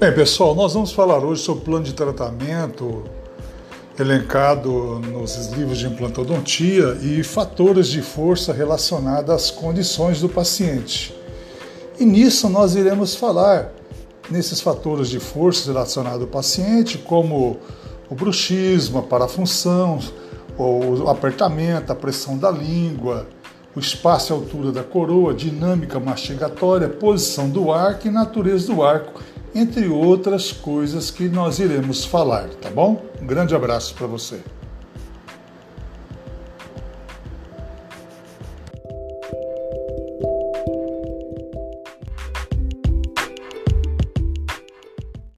Bem, pessoal, nós vamos falar hoje sobre o plano de tratamento elencado nos livros de implantodontia e fatores de força relacionados às condições do paciente. E nisso nós iremos falar nesses fatores de força relacionados ao paciente, como o bruxismo, a parafunção, o apertamento, a pressão da língua, o espaço e altura da coroa, dinâmica mastigatória, posição do arco e natureza do arco, entre outras coisas que nós iremos falar, tá bom? Um grande abraço para você.